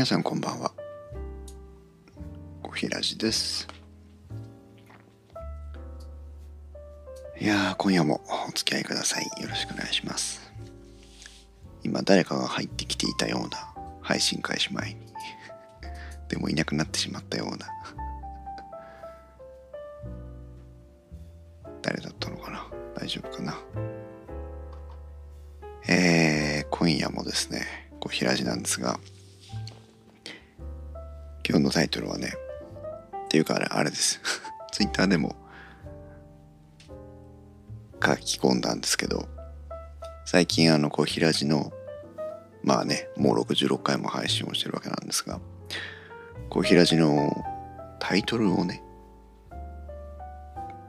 皆さんこんばんは。小平寺です。いやー今夜もお付き合いください。よろしくお願いします。今誰かが入ってきていたような配信開始前に。でもいなくなってしまったような誰だったのかな。大丈夫かな。えー、今夜もですね小平寺なんですが今日のタイトルはねっていうかあれあれです ツイッターでも書き込んだんですけど最近あのこう平地のまあねもう66回も配信をしてるわけなんですがこう平地のタイトルをね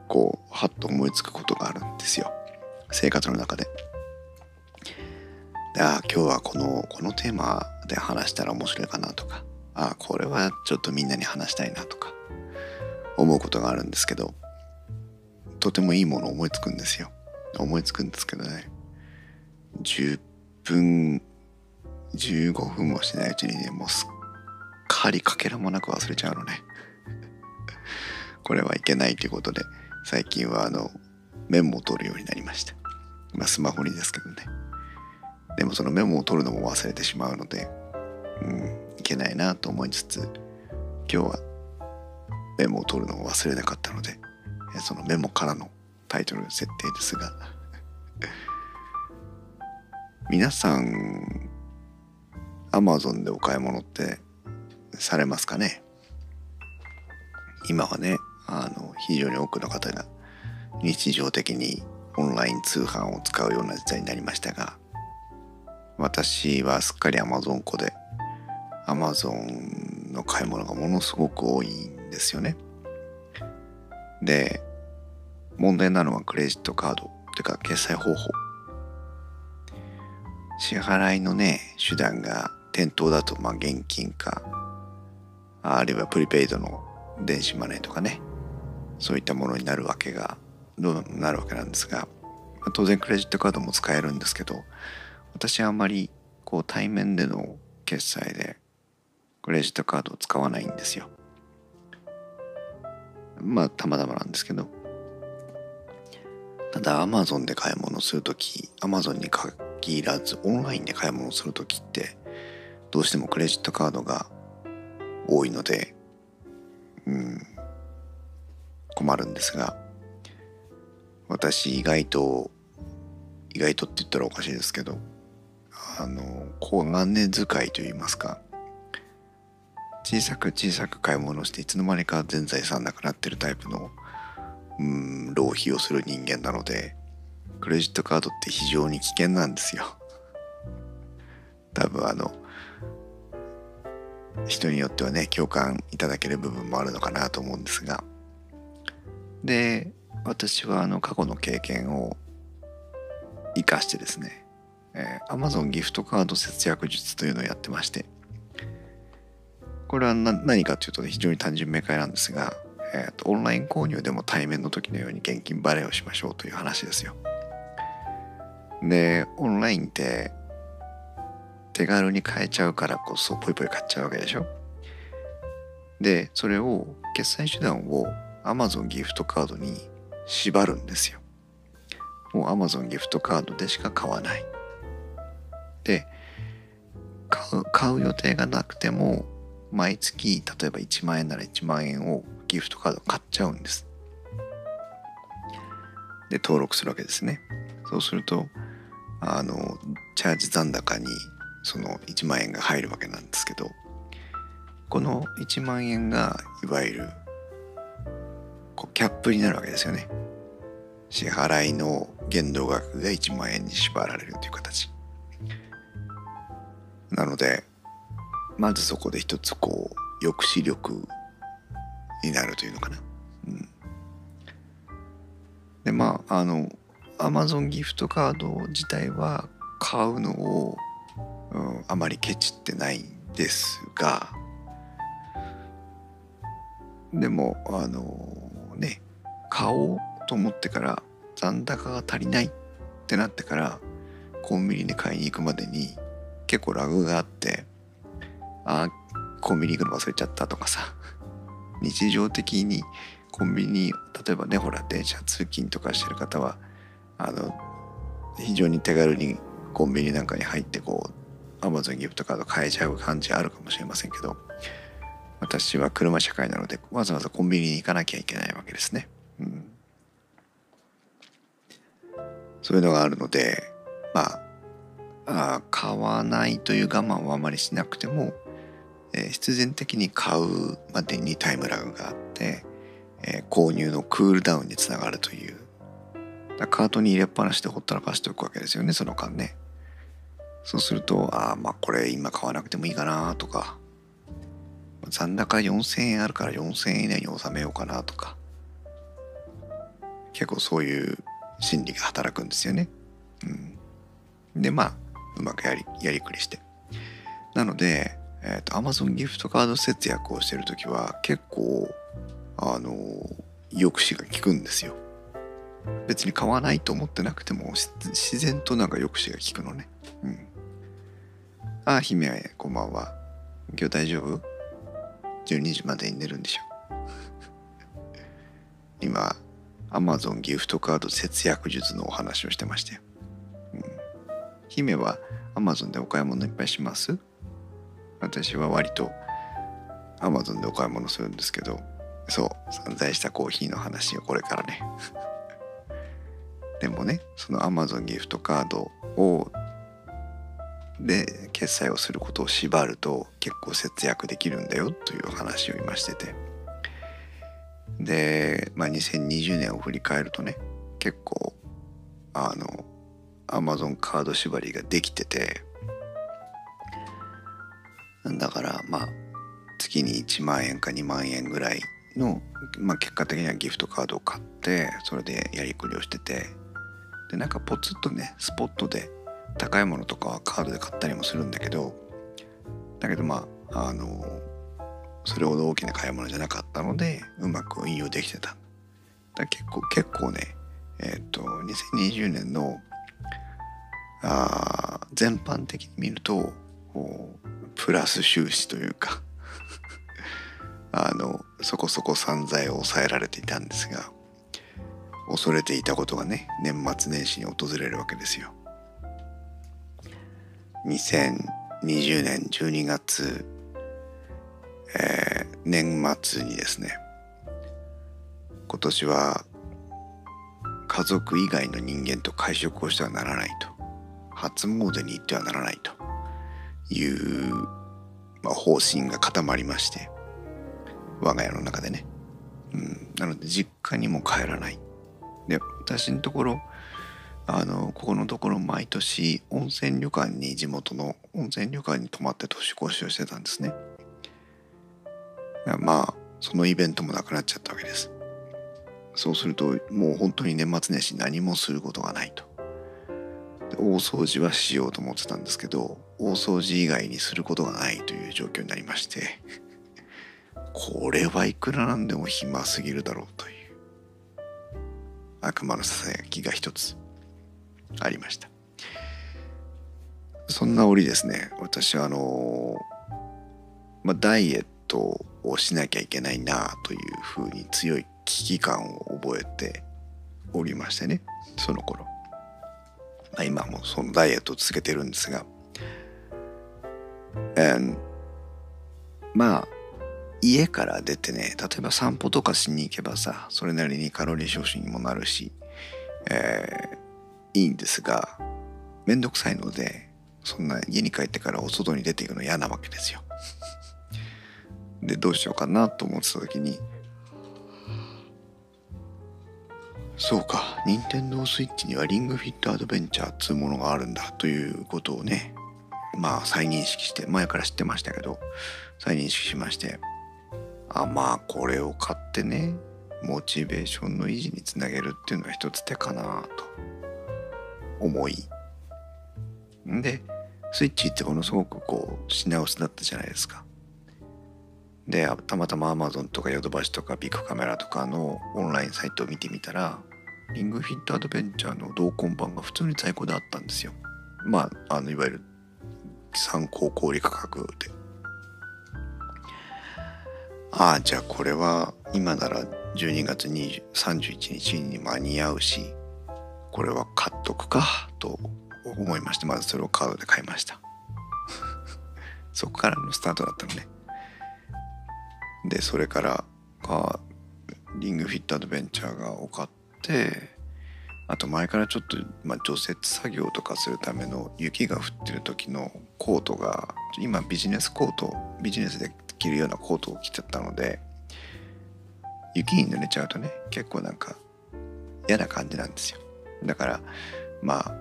こうはっと思いつくことがあるんですよ生活の中で。であ今日はこのこのテーマで話したら面白いかなとかあこれはちょっとみんなに話したいなとか思うことがあるんですけどとてもいいもの思いつくんですよ。思いつくんですけどね。10分15分もしないうちにねもうすっかりかけらもなく忘れちゃうのね。これはいけないということで最近はあのメモを取るようになりました。まあスマホにですけどね。でもそのメモを取るのも忘れてしまうのでうん。いけないなと思いつつ今日はメモを取るのを忘れなかったのでそのメモからのタイトル設定ですが 皆さん Amazon でお買い物ってされますかね？今はねあの非常に多くの方が日常的にオンライン通販を使うような時代になりましたが私はすっかり Amazon 子で Amazon の買い物がものすごく多いんですよね。で問題なのはクレジットカードというか決済方法支払いのね手段が店頭だとまあ現金かあるいはプリペイドの電子マネーとかねそういったものになるわけがどうなるわけなんですが当然クレジットカードも使えるんですけど私はあんまりこう対面での決済でクレジットカードを使わないんですよ。まあたまたまなんですけどただ Amazon で買い物するとき Amazon に限らずオンラインで買い物するときってどうしてもクレジットカードが多いのでうん困るんですが私意外と意外とって言ったらおかしいですけどあの小金遣いといいますか小さく小さく買い物していつの間にか全財産なくなってるタイプのうん浪費をする人間なのでクレジットカードって非常に危険なんですよ。多分あの人によってはね共感いただける部分もあるのかなと思うんですが。で私はあの過去の経験を生かしてですね、えー、Amazon ギフトカード節約術というのをやってまして。これは何かというと、ね、非常に単純明快なんですが、えーと、オンライン購入でも対面の時のように現金バレーをしましょうという話ですよ。でオンラインって手軽に買えちゃうからこそポイポイ買っちゃうわけでしょ。でそれを決済手段を Amazon ギフトカードに縛るんですよ。もう Amazon ギフトカードでしか買わない。で買う予定がなくても毎月例えば1万円なら1万円をギフトカード買っちゃうんです。で登録するわけですね。そうするとあのチャージ残高にその1万円が入るわけなんですけどこの1万円がいわゆるこうキャップになるわけですよね。支払いの限度額が1万円に縛られるという形。なのでまずそこで一つこう抑止力になるというのかな。うん、でまああのアマゾンギフトカード自体は買うのを、うん、あまりケチってないんですがでもあのね買おうと思ってから残高が足りないってなってからコンビニで買いに行くまでに結構ラグがあってあコンビニ行くの忘れちゃったとかさ日常的にコンビニ例えばねほら電車通勤とかしてる方はあの非常に手軽にコンビニなんかに入ってこう Amazon ギフトカード買えちゃう感じあるかもしれませんけど私は車社会なのでわざわざコンビニに行かなきゃいけないわけですね。うん、そういうのがあるのでまああ買わないという我慢はあまりしなくても、え、必然的に買うまでにタイムラグがあって、え、購入のクールダウンにつながるという。カートに入れっぱなしでほったらかしておくわけですよねその間ね。そうするとああまあこれ今買わなくてもいいかなとか。残高4000円あるから4000円以内に収めようかなとか。結構そういう心理が働くんですよね。うん、でまあうまくやりやりくりして。なので、えーと、Amazon ギフトカード節約をしてる時は結構あの抑止が効くんですよ。別に買わないと思ってなくても自然となんか抑止が効くのね。うん。ああ、姫、こんばんは。今日大丈夫 ?12 時までに寝るんでしょ。今、Amazon ギフトカード節約術のお話をしてましたよ。うん、姫は Amazon でお買い物いっぱいします？私は割と Amazon でお買い物するんですけど、そう、散財したコーヒーの話をこれからね。でもね、その Amazon ギフトカードをで決済をすることを縛ると結構節約できるんだよという話を今しててで、まあ、2020年を振り返るとね結構あの Amazon カード縛りができててだからまあ月に1万円か2万円ぐらいの、まあ、結果的にはギフトカードを買ってそれでやりくりをしててでなんかポツッとねスポットで高いものとかはカードで買ったりもするんだけどだけどまああのそれほど大きな買い物じゃなかったのでうまく運用できてた。だ結構結構ねえっ、ー、と2020年のあ全般的に見るとプラス収支というか あのそこそこ散財を抑えられていたんですが恐れていたことがね年末年始に訪れるわけですよ。2020年12月、えー、年末にですね今年は家族以外の人間と会食をしてはならないと初詣に行ってはならないという、まあ、方針が固まりまして我が家の中でね、うん、なので実家にも帰らない。で私のところあのここのところ毎年温泉旅館に地元の温泉旅館に泊まって年越しをしてたんですね。まあそのイベントもなくなっちゃったわけです。そうするともう本当に年末年始何もすることがないと。大掃除はしようと思ってたんですけど大掃除以外にすることがないという状況になりましてこれはいくらなんでも暇すぎるだろうという悪魔のささやきが一つありました。そんな折ですね私はあのまあ、ダイエットをしなきゃいけないなというふうに強い危機感を覚えておりましてねその頃、まあ、今もそのダイエットを続けてるんですが、まあ家から出てね例えば散歩とかしに行けばさそれなりにカロリー消費にもなるし、えー、いいんですがめんどくさいのでそんな家に帰ってからお外に出ていくの嫌なわけですよ。でどうしようかなと思ってた時にそうか。任天堂スイッチにはリングフィットアドベンチャーっつうものがあるんだということをね。まあ再認識して前から知ってましたけど。再認識しまして。あまあこれを買ってねモチベーションの維持につなげるっていうのは一つ手かなと。思い。んでスイッチってものすごくこう品薄だったじゃないですか。でたまたま Amazon とかヨドバシとかビッグカメラとかのオンラインサイトを見てみたらリングフィットアドベンチャーの同梱版が普通に在庫であったんですよ。まああのいわゆる参考小売価格で。ああじゃあこれは今なら12月20 31日に間に合うしこれは買っとくかと思いましてまずそれをカードで買いました。そこからのスタートだったのね。でそれからリングフィットアドベンチャーが多かってあと前からちょっと、まあ、除雪作業とかするための雪が降ってる時のコートが今ビジネスコートビジネスで着るようなコートを着てたので雪に濡れちゃうとね結構なんか嫌な感じなんですよ。だからまあ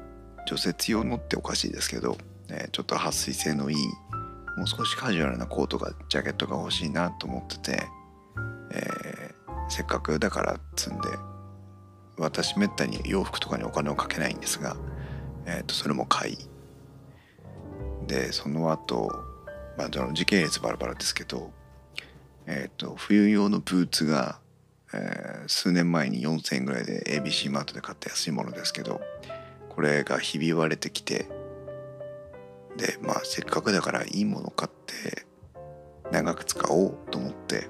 除雪用のっておかしいですけど、え、ちょっと撥水性のいいもう少しカジュアルなコートがジャケットが欲しいなと思ってて、えー、せっかくだから積んで私めったに洋服とかにお金をかけないんですが、えー、とそれも買い。でその後、まあの時系列バラバラですけど、えー、と冬用のブーツが、えー、数年前に4,000円ぐらいで ABC マートで買った安いものですけどこれがひび割れてきてでまあせっかくだからいいもの買って長く使おうと思って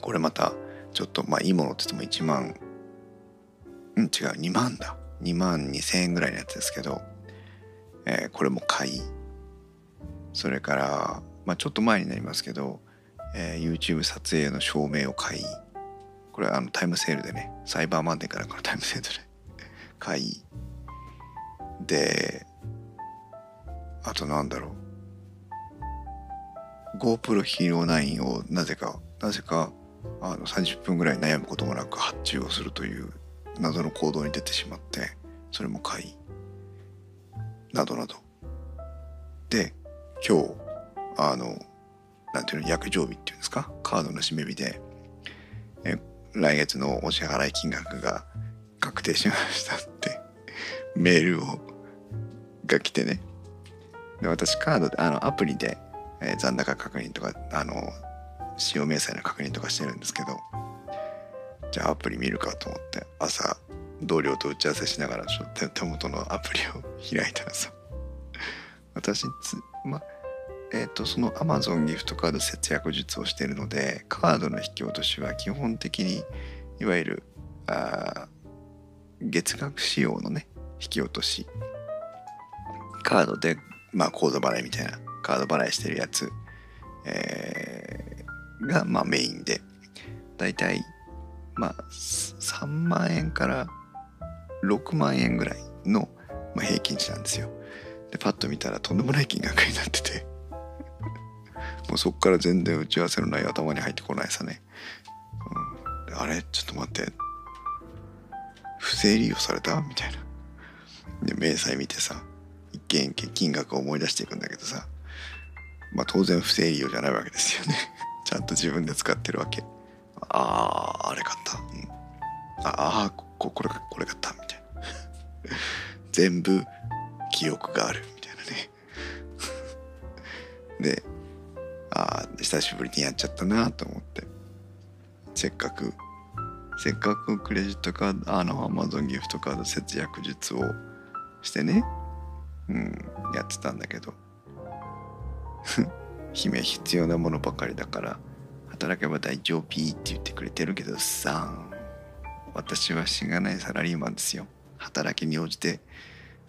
これまたちょっとまあいいものって言っても1万うん違う。2万だ。2万2,000円ぐらいのやつですけど、えー、これも買い。それからまあちょっと前になりますけど、えー、YouTube 撮影の照明を買い。これはあのタイムセールでねサイバーマンデーからこのタイムセールで 買い。であとなんだろう。GoPro Hero 9をなぜかなぜかあの30分ぐらい悩むこともなく発注をするという謎の行動に出てしまってそれも買いなどなど。で今日あのなんていうの約定日っていうんですか？カードの締め日でえ来月のお支払い金額が確定しましたって メールをが来てね。で私カードであのアプリで、え、残高確認とかあの使用明細の確認とかしてるんですけどじゃあアプリ見るかと思って朝同僚と打ち合わせしながらちょっと手元のアプリを開いたらさ私つまえっ、ー、とその Amazon ギフトカード節約術をしているのでカードの引き落としは基本的にいわゆるあ月額仕様のね引き落とし。カードでまあ口座払いみたいなカード払いしてるやつ、えー、がまあメインで。だいたいまあ3万円から6万円ぐらいの、まあ、平均値なんですよ。でパッと見たらとんでもない金額になってて。もうそっから全然打ち合わせのない頭に入ってこないさね、うん、あれ？ちょっと待って。不正利用された？みたいな。で明細見てさ一件一件金額を思い出していくんだけどさ。まあ当然不正利用じゃないわけですよね。ちゃんと自分で使ってるわけ。あああれ買った、うん、ああここれこれ買ったみたいな。全部記憶がある。みたいなね。でああ久しぶりにやっちゃったなと思って。せっかくせっかくクレジットカードあのアマゾンギフトカード節約術をしてね。うんやってたんだけど。姫必要なものばかりだから。働けば大丈夫って言ってくれてるけどさ。私はしがないサラリーマンですよ。働きに応じて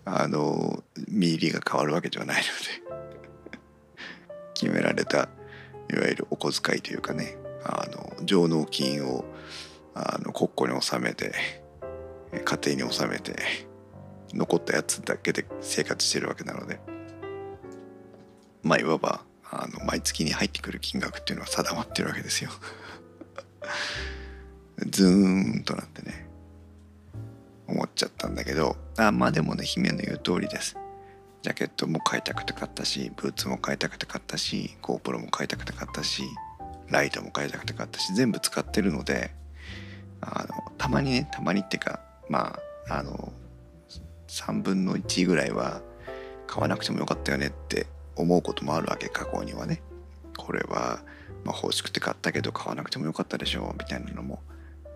あの見入りが変わるわけではないので。決められたいわゆるお小遣いというかね。あの上納金をあの国庫に納めて家庭に納めて残ったやつだけで生活してるわけなので。まあいわばあの毎月に入ってくる金額っていうのは定まってるわけですよ。ズーンとなってね。思っちゃったんだけどあまあでもね姫の言う通りです。ジャケットも買いたくて買ったしブーツも買いたくて買ったし GoPro も買いたくて買ったしライトも買いたくて買ったし全部使ってるのであのたまにねたまにっていうかまああの3分の1ぐらいは買わなくてもよかったよねって思うこともあるわけ過去にはね。これは、ま、欲しくて買ったけど買わなくてもよかったでしょうみたいなのも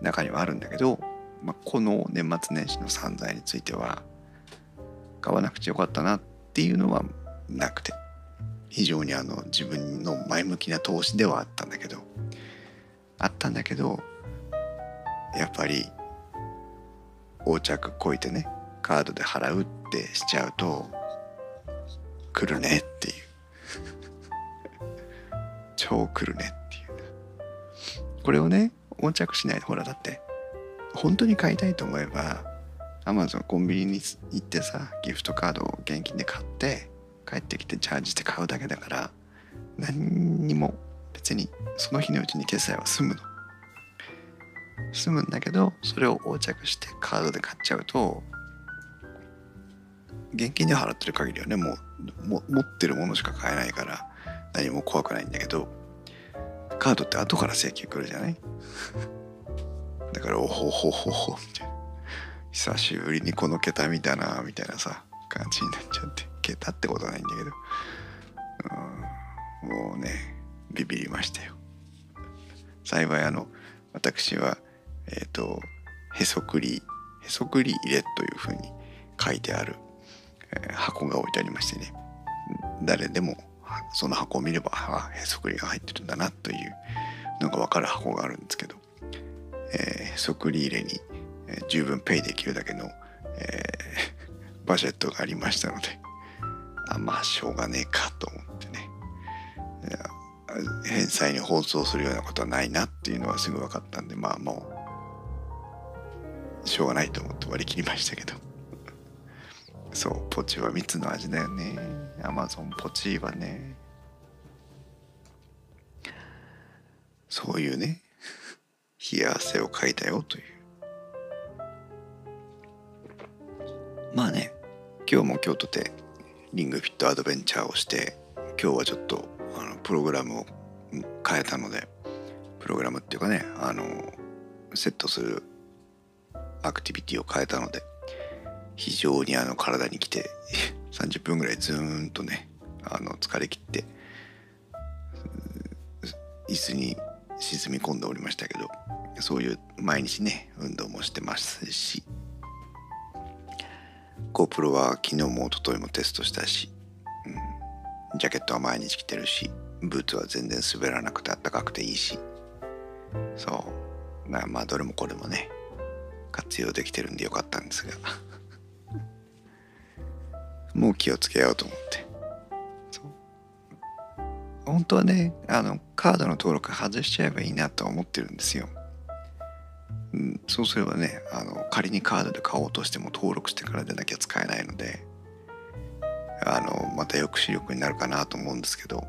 中にはあるんだけど、まあ、この年末年始の散財については買わなくてよかったなっていうのはなくて。非常にあの自分の前向きな投資ではあったんだけどあったんだけどやっぱり横着こいてねカードで払うってしちゃうと来るねっていう。超来るねっていう。これをね横着しないでほらだって。本当に買いたいと思えばアマゾンコンビニに行ってさギフトカードを現金で買って帰ってきてチャージして買うだけだから何にも別にその日のうちに決済は済むの。済むんだけどそれを横着してカードで買っちゃうと現金で払ってる限りはねもうも持ってるものしか買えないから何も怖くないんだけどカードって後から請求来るじゃない？だからおほほほほみたいな。久しぶりにこの桁見たなみたいなさ感じになっちゃって桁ってことはないんだけど。うんもうねビビりましたよ。幸いあの私はえっ、ー、とへそくりへそくり入れというふうに書いてある、箱が置いてありましてね。誰でもその箱を見ればあへそくりが入ってるんだなというのが分かる箱があるんですけど、えー、へそくり入れに、十分ペイできるだけの、えー、バジェットがありましたので。あまあしょうがねえかと思ってね。返済に放送するようなことはないなっていうのはすぐ分かったんでまあもうしょうがないと思って割り切りましたけど。そうポチは蜜の味だよね。アマゾンポチはね。そういうね。冷や汗をかいたよという。まあね今日も京都でリングフィットアドベンチャーをして今日はちょっとあのプログラムを変えたのでプログラムっていうかねあのセットするアクティビティを変えたので非常にあの体にきて 30分ぐらいずーんとねあの疲れ切って椅子に沈み込んでおりましたけどそういう毎日ね運動もしてますし GoPro は昨日も一昨日もテストしたし、うん、ジャケットは毎日着てるしブーツは全然滑らなくてあったかくていいしそう。まあどれもこれもね活用できてるんでよかったんですが。もう気をつけようと思って。本当はねあのカードの登録外しちゃえばいいなと思ってるんですよ。うん、そうすればねあの仮にカードで買おうとしても登録してからでなきゃ使えないのであのまた抑止力になるかなと思うんですけど。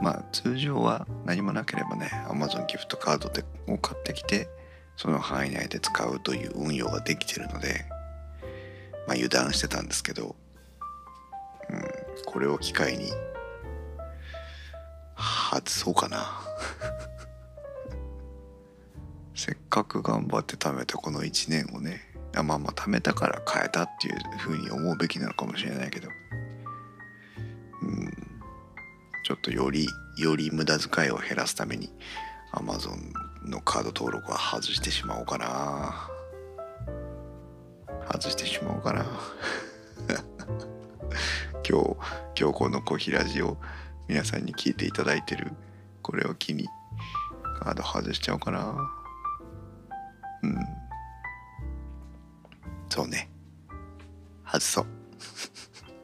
まあ通常は何もなければね Amazon ギフトカードでを買ってきてその範囲内で使うという運用ができてるのでまあ油断してたんですけど、これを機会に。外そうかな。せっかく頑張って貯めたこの1年をねまあまあ貯めたから変えたっていうふうに思うべきなのかもしれないけど。うん。ちょっとよりより無駄遣いを減らすために Amazon のカード登録は外してしまおうかな。外してしまおうかな。今日今日このコヒラジを皆さんに聞いていただいてるこれを機にカード外しちゃおうかな。うん。そうね。外そう。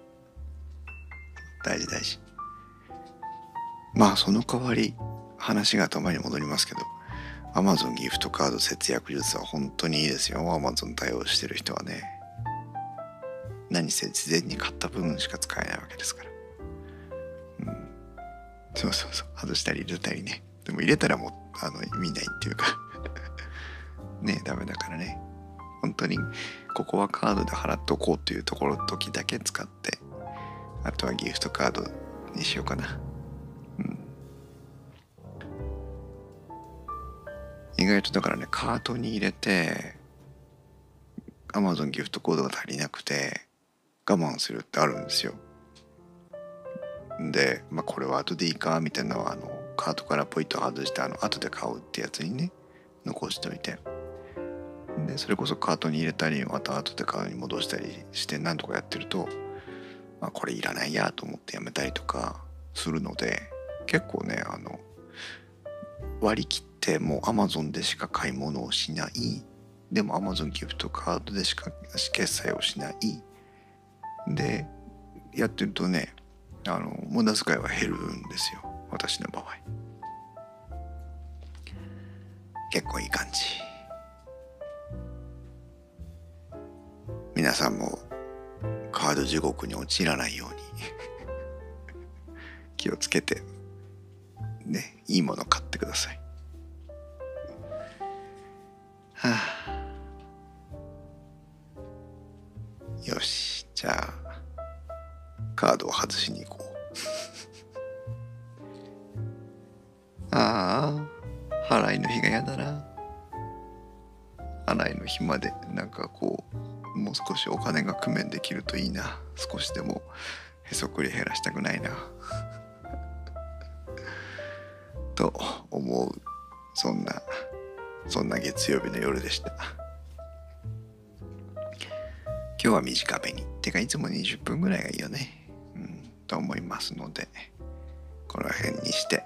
大事大事。まあその代わり話が頭に戻りますけど Amazon ギフトカード節約術は本当にいいですよ。Amazon 対応してる人はね。何せ事前に買った部分しか使えないわけですから。うん。そうそうそう。外したり入れたりね。でも入れたらもうあの意味ないっていうか。ねダメだからね。本当にここはカードで払っておこうっていうところ時だけ使ってあとはギフトカードにしようかな。うん。意外とだからねカートに入れて Amazon ギフトコードが足りなくて我慢するってあるんですよ。で、まあ、これは後でいいかみたいなのはあのカートからポイント外してあの後で買うってやつにね残しておいて。でそれこそカートに入れたりまた後でカートに戻したりして何とかやってると、まあ、これいらないやと思ってやめたりとかするので結構ねあの割り切ってもう Amazon でしか買い物をしない。でも Amazon ギフトカードでしか決済をしない。でやってるとねあの無駄遣いは減るんですよ。私の場合。結構いい感じ。皆さんもカード地獄に陥らないように。気をつけてねいいもの買ってください。少しお金が工面できるといいな。少しでもへそくり減らしたくないな。と思う。そんなそんな月曜日の夜でした。今日は短めに。てかいつも20分ぐらいがいいよね。うん。と思いますのでこの辺にして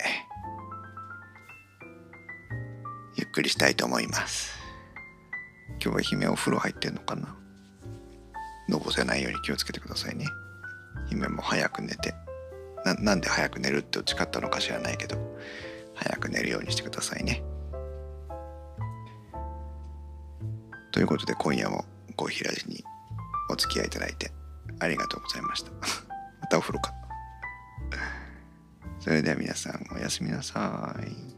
ゆっくりしたいと思います。今日は姫お風呂入ってんのかな？のぼせないように気をつけてくださいね。姫も早く寝て。なんで早く寝るって誓ったのか知らないけど。早く寝るようにしてくださいね。ということで今夜もコーヒーラジにお付き合いいただいてありがとうございました。またお風呂か。それでは皆さんおやすみなさい。